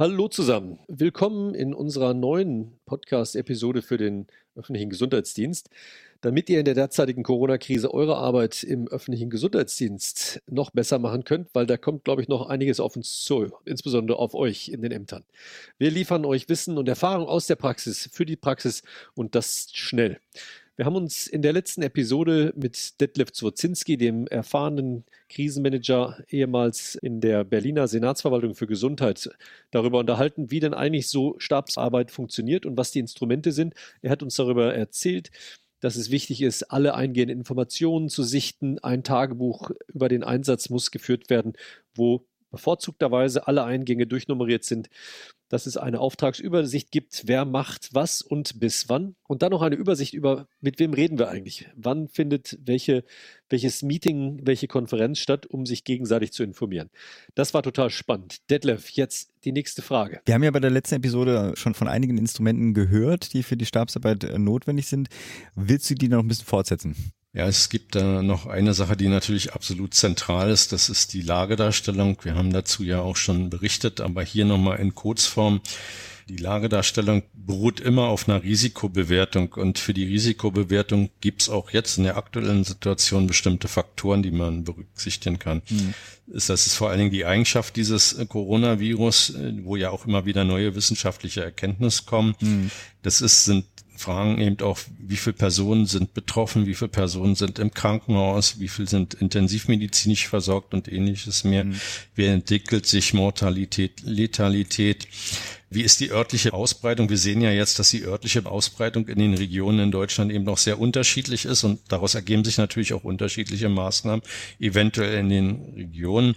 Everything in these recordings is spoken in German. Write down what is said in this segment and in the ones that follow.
Hallo zusammen. Willkommen in unserer neuen Podcast-Episode für den öffentlichen Gesundheitsdienst. Damit ihr in der derzeitigen Corona-Krise eure Arbeit im öffentlichen Gesundheitsdienst noch besser machen könnt, weil da kommt, glaube ich, noch einiges auf uns zu, insbesondere auf euch in den Ämtern. Wir liefern euch Wissen und Erfahrung aus der Praxis für die Praxis und das schnell. Wir haben uns in der letzten Episode mit Detlef Zwozinski, dem erfahrenen Krisenmanager ehemals in der Berliner Senatsverwaltung für Gesundheit, darüber unterhalten, wie denn eigentlich so Stabsarbeit funktioniert und was die Instrumente sind. Er hat uns darüber erzählt, dass es wichtig ist, alle eingehenden Informationen zu sichten. Ein Tagebuch über den Einsatz muss geführt werden, wo bevorzugterweise alle Eingänge durchnummeriert sind dass es eine Auftragsübersicht gibt, wer macht was und bis wann. Und dann noch eine Übersicht über, mit wem reden wir eigentlich? Wann findet welche, welches Meeting, welche Konferenz statt, um sich gegenseitig zu informieren. Das war total spannend. Detlef, jetzt die nächste Frage. Wir haben ja bei der letzten Episode schon von einigen Instrumenten gehört, die für die Stabsarbeit äh, notwendig sind. Willst du die noch ein bisschen fortsetzen? Ja, es gibt da noch eine Sache, die natürlich absolut zentral ist. Das ist die Lagedarstellung. Wir haben dazu ja auch schon berichtet, aber hier nochmal in Kurzform. Die Lagedarstellung beruht immer auf einer Risikobewertung und für die Risikobewertung gibt es auch jetzt in der aktuellen Situation bestimmte Faktoren, die man berücksichtigen kann. Mhm. Das ist vor allen Dingen die Eigenschaft dieses Coronavirus, wo ja auch immer wieder neue wissenschaftliche Erkenntnisse kommen. Mhm. Das ist, sind fragen eben auch, wie viele Personen sind betroffen, wie viele Personen sind im Krankenhaus, wie viele sind intensivmedizinisch versorgt und ähnliches mehr. Mhm. Wie entwickelt sich Mortalität, Letalität? Wie ist die örtliche Ausbreitung? Wir sehen ja jetzt, dass die örtliche Ausbreitung in den Regionen in Deutschland eben noch sehr unterschiedlich ist und daraus ergeben sich natürlich auch unterschiedliche Maßnahmen, eventuell in den Regionen.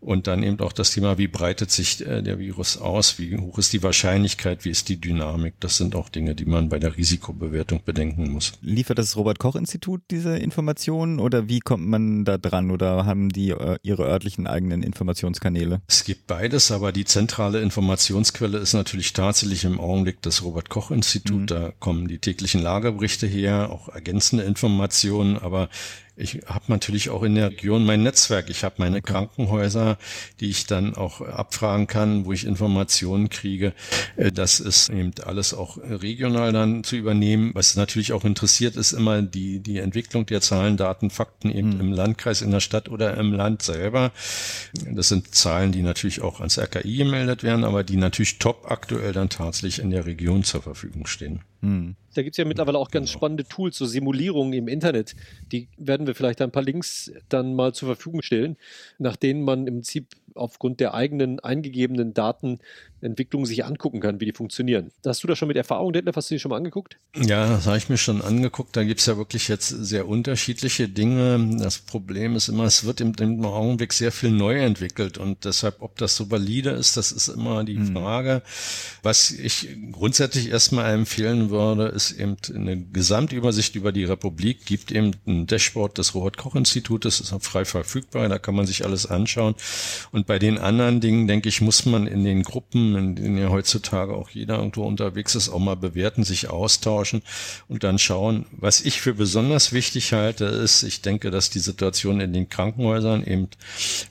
Und dann eben auch das Thema, wie breitet sich äh, der Virus aus, wie hoch ist die Wahrscheinlichkeit, wie ist die Dynamik. Das sind auch Dinge, die man bei der Risikobewertung bedenken muss. Liefert das Robert Koch Institut diese Informationen oder wie kommt man da dran oder haben die äh, ihre örtlichen eigenen Informationskanäle? Es gibt beides, aber die zentrale Informationsquelle ist natürlich tatsächlich im Augenblick das Robert Koch Institut. Mhm. Da kommen die täglichen Lagerberichte her, auch ergänzende Informationen, aber ich habe natürlich auch in der Region mein Netzwerk. Ich habe meine okay. Krankenhäuser, die ich dann auch abfragen kann, wo ich Informationen kriege. Äh, das ist eben alles auch regional dann zu übernehmen. Was natürlich auch interessiert, ist immer die, die Entwicklung der Zahlen, Daten, Fakten eben mhm. im Landkreis, in der Stadt oder im Land selber. Das sind Zahlen, die natürlich auch ans RKI gemeldet werden, aber die natürlich top aktuell dann tatsächlich in der Region zur Verfügung stehen. Mhm. Da gibt es ja mittlerweile auch ganz spannende Tools, so Simulierungen im Internet. Die werden wir vielleicht ein paar Links dann mal zur Verfügung stellen, nach denen man im Prinzip aufgrund der eigenen eingegebenen Datenentwicklung sich angucken kann, wie die funktionieren. Hast du da schon mit Erfahrung, Detlef, hast du die schon mal angeguckt? Ja, das habe ich mir schon angeguckt. Da gibt es ja wirklich jetzt sehr unterschiedliche Dinge. Das Problem ist immer, es wird im, im Augenblick sehr viel neu entwickelt und deshalb, ob das so valide ist, das ist immer die mhm. Frage. Was ich grundsätzlich erstmal empfehlen würde, ist eben eine Gesamtübersicht über die Republik, gibt eben ein Dashboard des Robert-Koch-Institutes, ist auch frei verfügbar, da kann man sich alles anschauen. Und bei den anderen Dingen, denke ich, muss man in den Gruppen, in denen ja heutzutage auch jeder irgendwo unterwegs ist, auch mal bewerten, sich austauschen und dann schauen. Was ich für besonders wichtig halte, ist, ich denke, dass die Situation in den Krankenhäusern eben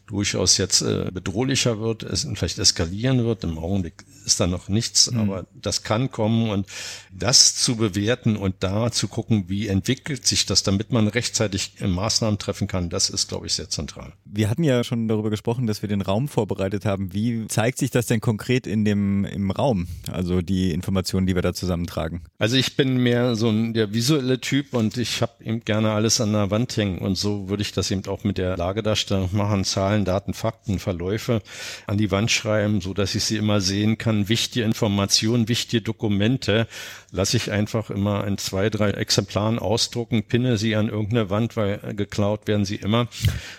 durchaus jetzt äh, bedrohlicher wird, es vielleicht eskalieren wird. Im Augenblick ist da noch nichts, mhm. aber das kann kommen und das zu bewerten und da zu gucken, wie entwickelt sich das, damit man rechtzeitig Maßnahmen treffen kann, das ist, glaube ich, sehr zentral. Wir hatten ja schon darüber gesprochen, dass wir den Raum vorbereitet haben. Wie zeigt sich das denn konkret in dem im Raum? Also die Informationen, die wir da zusammentragen? Also ich bin mehr so ein der visuelle Typ und ich habe eben gerne alles an der Wand hängen und so würde ich das eben auch mit der Lagedarstellung machen, Zahlen, Daten, Fakten, Verläufe an die Wand schreiben, so dass ich sie immer sehen kann, wichtige Informationen, wichtige Dokumente, lasse ich einfach immer in zwei, drei Exemplaren ausdrucken, pinne sie an irgendeine Wand, weil geklaut werden sie immer.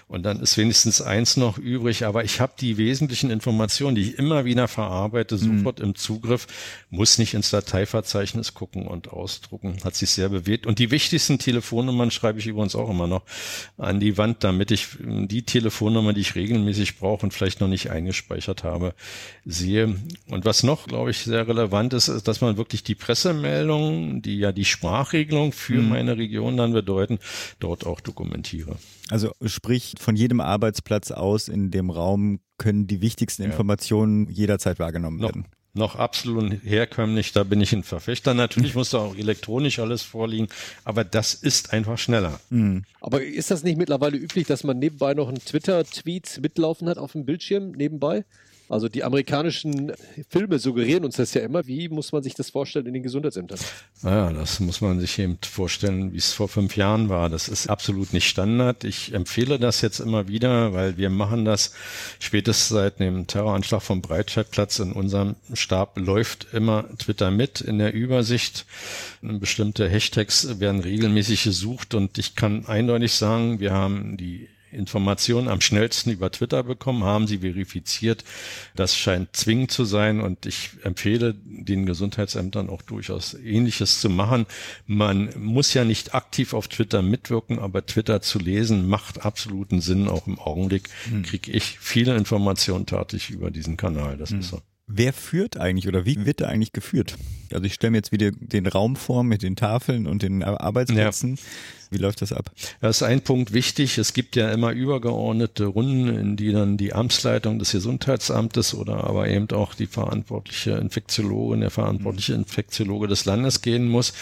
Und dann ist wenigstens eins noch übrig. Aber ich habe die wesentlichen Informationen, die ich immer wieder verarbeite, mhm. sofort im Zugriff, muss nicht ins Dateiverzeichnis gucken und ausdrucken. Hat sich sehr bewegt. Und die wichtigsten Telefonnummern schreibe ich übrigens auch immer noch an die Wand, damit ich die Telefonnummer, die ich regelmäßig brauche und vielleicht noch nicht eingespeichert habe, sehe. Und was noch, glaube ich, sehr relevant ist, ist, dass man wirklich die Pressemeldungen, die ja die Sprachregelung für mhm. meine Region dann bedeuten, dort auch dokumentiere. Also sprich von jedem Arbeitsplatz aus in dem Raum Raum können die wichtigsten ja. Informationen jederzeit wahrgenommen noch, werden. Noch absolut herkömmlich, da bin ich ein Verfechter. Natürlich muss da auch elektronisch alles vorliegen, aber das ist einfach schneller. Mhm. Aber ist das nicht mittlerweile üblich, dass man nebenbei noch einen Twitter-Tweet mitlaufen hat auf dem Bildschirm nebenbei? Also die amerikanischen Filme suggerieren uns das ja immer. Wie muss man sich das vorstellen in den Gesundheitsämtern? Naja, das muss man sich eben vorstellen, wie es vor fünf Jahren war. Das ist absolut nicht Standard. Ich empfehle das jetzt immer wieder, weil wir machen das spätestens seit dem Terroranschlag vom Breitscheidplatz in unserem Stab läuft immer Twitter mit in der Übersicht. Bestimmte Hashtags werden regelmäßig gesucht und ich kann eindeutig sagen, wir haben die Informationen am schnellsten über Twitter bekommen, haben sie verifiziert. Das scheint zwingend zu sein und ich empfehle den Gesundheitsämtern auch durchaus Ähnliches zu machen. Man muss ja nicht aktiv auf Twitter mitwirken, aber Twitter zu lesen macht absoluten Sinn. Auch im Augenblick hm. kriege ich viele Informationen tatsächlich über diesen Kanal. Das hm. ist so. Wer führt eigentlich oder wie wird er eigentlich geführt? Also ich stelle mir jetzt wieder den Raum vor mit den Tafeln und den Arbeitsplätzen. Ja. Wie läuft das ab? Das ist ein Punkt wichtig. Es gibt ja immer übergeordnete Runden, in die dann die Amtsleitung des Gesundheitsamtes oder aber eben auch die verantwortliche Infektiologin, der verantwortliche mhm. Infektiologe des Landes gehen muss.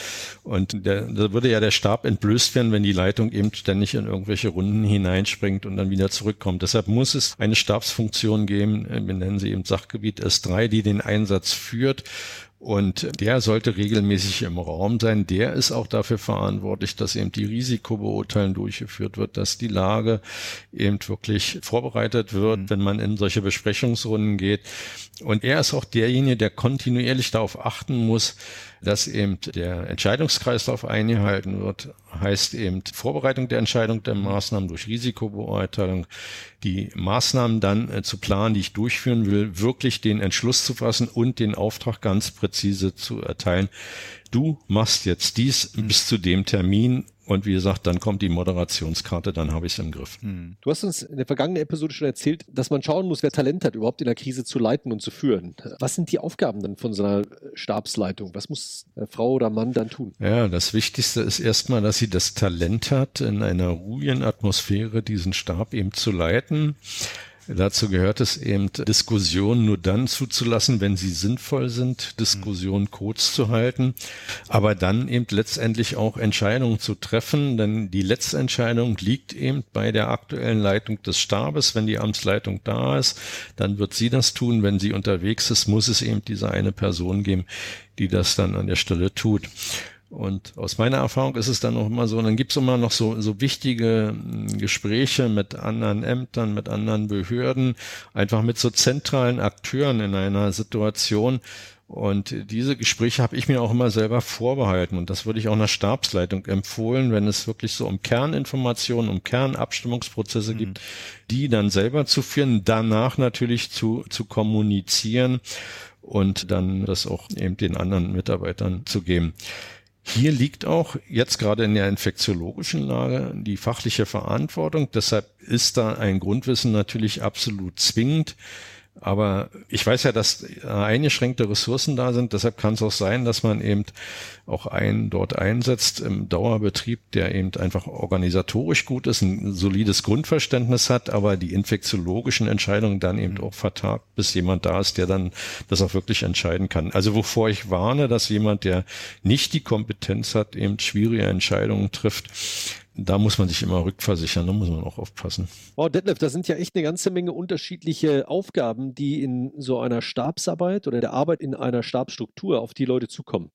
Und der, da würde ja der Stab entblößt werden, wenn die Leitung eben ständig in irgendwelche Runden hineinspringt und dann wieder zurückkommt. Deshalb muss es eine Stabsfunktion geben, wir nennen sie eben Sachgebiet S3, die den Einsatz führt und der sollte regelmäßig im Raum sein. Der ist auch dafür verantwortlich, dass eben die Risikobeurteilung durchgeführt wird, dass die Lage eben wirklich vorbereitet wird, mhm. wenn man in solche Besprechungsrunden geht. Und er ist auch derjenige, der kontinuierlich darauf achten muss, dass eben der Entscheidungskreislauf eingehalten wird, heißt eben Vorbereitung der Entscheidung der Maßnahmen durch Risikobeurteilung, die Maßnahmen dann äh, zu planen, die ich durchführen will, wirklich den Entschluss zu fassen und den Auftrag ganz präzise zu erteilen. Du machst jetzt dies bis zu dem Termin und wie gesagt, dann kommt die Moderationskarte, dann habe ich es im Griff. Hm. Du hast uns in der vergangenen Episode schon erzählt, dass man schauen muss, wer Talent hat, überhaupt in der Krise zu leiten und zu führen. Was sind die Aufgaben dann von so einer Stabsleitung? Was muss Frau oder Mann dann tun? Ja, das Wichtigste ist erstmal, dass sie das Talent hat, in einer ruhigen Atmosphäre diesen Stab eben zu leiten. Dazu gehört es eben, Diskussionen nur dann zuzulassen, wenn sie sinnvoll sind, Diskussionen kurz zu halten, aber dann eben letztendlich auch Entscheidungen zu treffen, denn die letzte Entscheidung liegt eben bei der aktuellen Leitung des Stabes. Wenn die Amtsleitung da ist, dann wird sie das tun. Wenn sie unterwegs ist, muss es eben diese eine Person geben, die das dann an der Stelle tut. Und aus meiner Erfahrung ist es dann auch immer so, dann gibt's immer noch so, so wichtige hm, Gespräche mit anderen Ämtern, mit anderen Behörden, einfach mit so zentralen Akteuren in einer Situation. Und diese Gespräche habe ich mir auch immer selber vorbehalten. Und das würde ich auch einer Stabsleitung empfohlen, wenn es wirklich so um Kerninformationen, um Kernabstimmungsprozesse mhm. gibt, die dann selber zu führen, danach natürlich zu, zu kommunizieren und dann das auch eben den anderen Mitarbeitern zu geben. Hier liegt auch jetzt gerade in der infektiologischen Lage die fachliche Verantwortung. Deshalb ist da ein Grundwissen natürlich absolut zwingend. Aber ich weiß ja, dass eingeschränkte Ressourcen da sind. Deshalb kann es auch sein, dass man eben auch einen dort einsetzt im Dauerbetrieb, der eben einfach organisatorisch gut ist, ein solides Grundverständnis hat, aber die infektiologischen Entscheidungen dann eben auch vertagt, bis jemand da ist, der dann das auch wirklich entscheiden kann. Also wovor ich warne, dass jemand, der nicht die Kompetenz hat, eben schwierige Entscheidungen trifft, da muss man sich immer rückversichern, da muss man auch aufpassen. Wow, Detlef, da sind ja echt eine ganze Menge unterschiedliche Aufgaben, die in so einer Stabsarbeit oder der Arbeit in einer Stabsstruktur auf die Leute zukommen.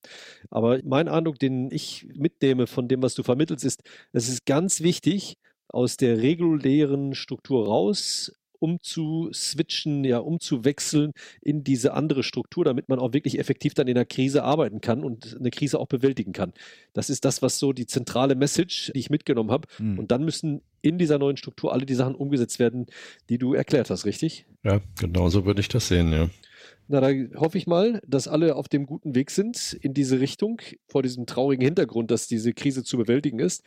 Aber mein Eindruck, den ich mitnehme von dem, was du vermittelst, ist, es ist ganz wichtig, aus der regulären Struktur raus umzuswitchen, ja, umzuwechseln in diese andere Struktur, damit man auch wirklich effektiv dann in der Krise arbeiten kann und eine Krise auch bewältigen kann. Das ist das, was so die zentrale Message, die ich mitgenommen habe. Mhm. Und dann müssen in dieser neuen Struktur alle die Sachen umgesetzt werden, die du erklärt hast, richtig? Ja, genau so würde ich das sehen, ja. Na, da hoffe ich mal, dass alle auf dem guten Weg sind in diese Richtung, vor diesem traurigen Hintergrund, dass diese Krise zu bewältigen ist.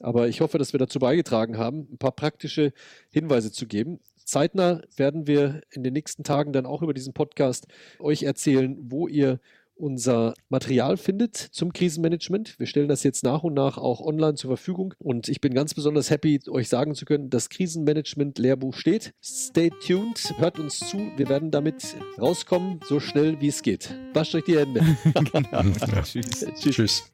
Aber ich hoffe, dass wir dazu beigetragen haben, ein paar praktische Hinweise zu geben. Zeitnah werden wir in den nächsten Tagen dann auch über diesen Podcast euch erzählen, wo ihr unser Material findet zum Krisenmanagement. Wir stellen das jetzt nach und nach auch online zur Verfügung und ich bin ganz besonders happy, euch sagen zu können, das Krisenmanagement-Lehrbuch steht. Stay tuned, hört uns zu. Wir werden damit rauskommen, so schnell wie es geht. Wascht euch die Hände. genau. Tschüss. Tschüss.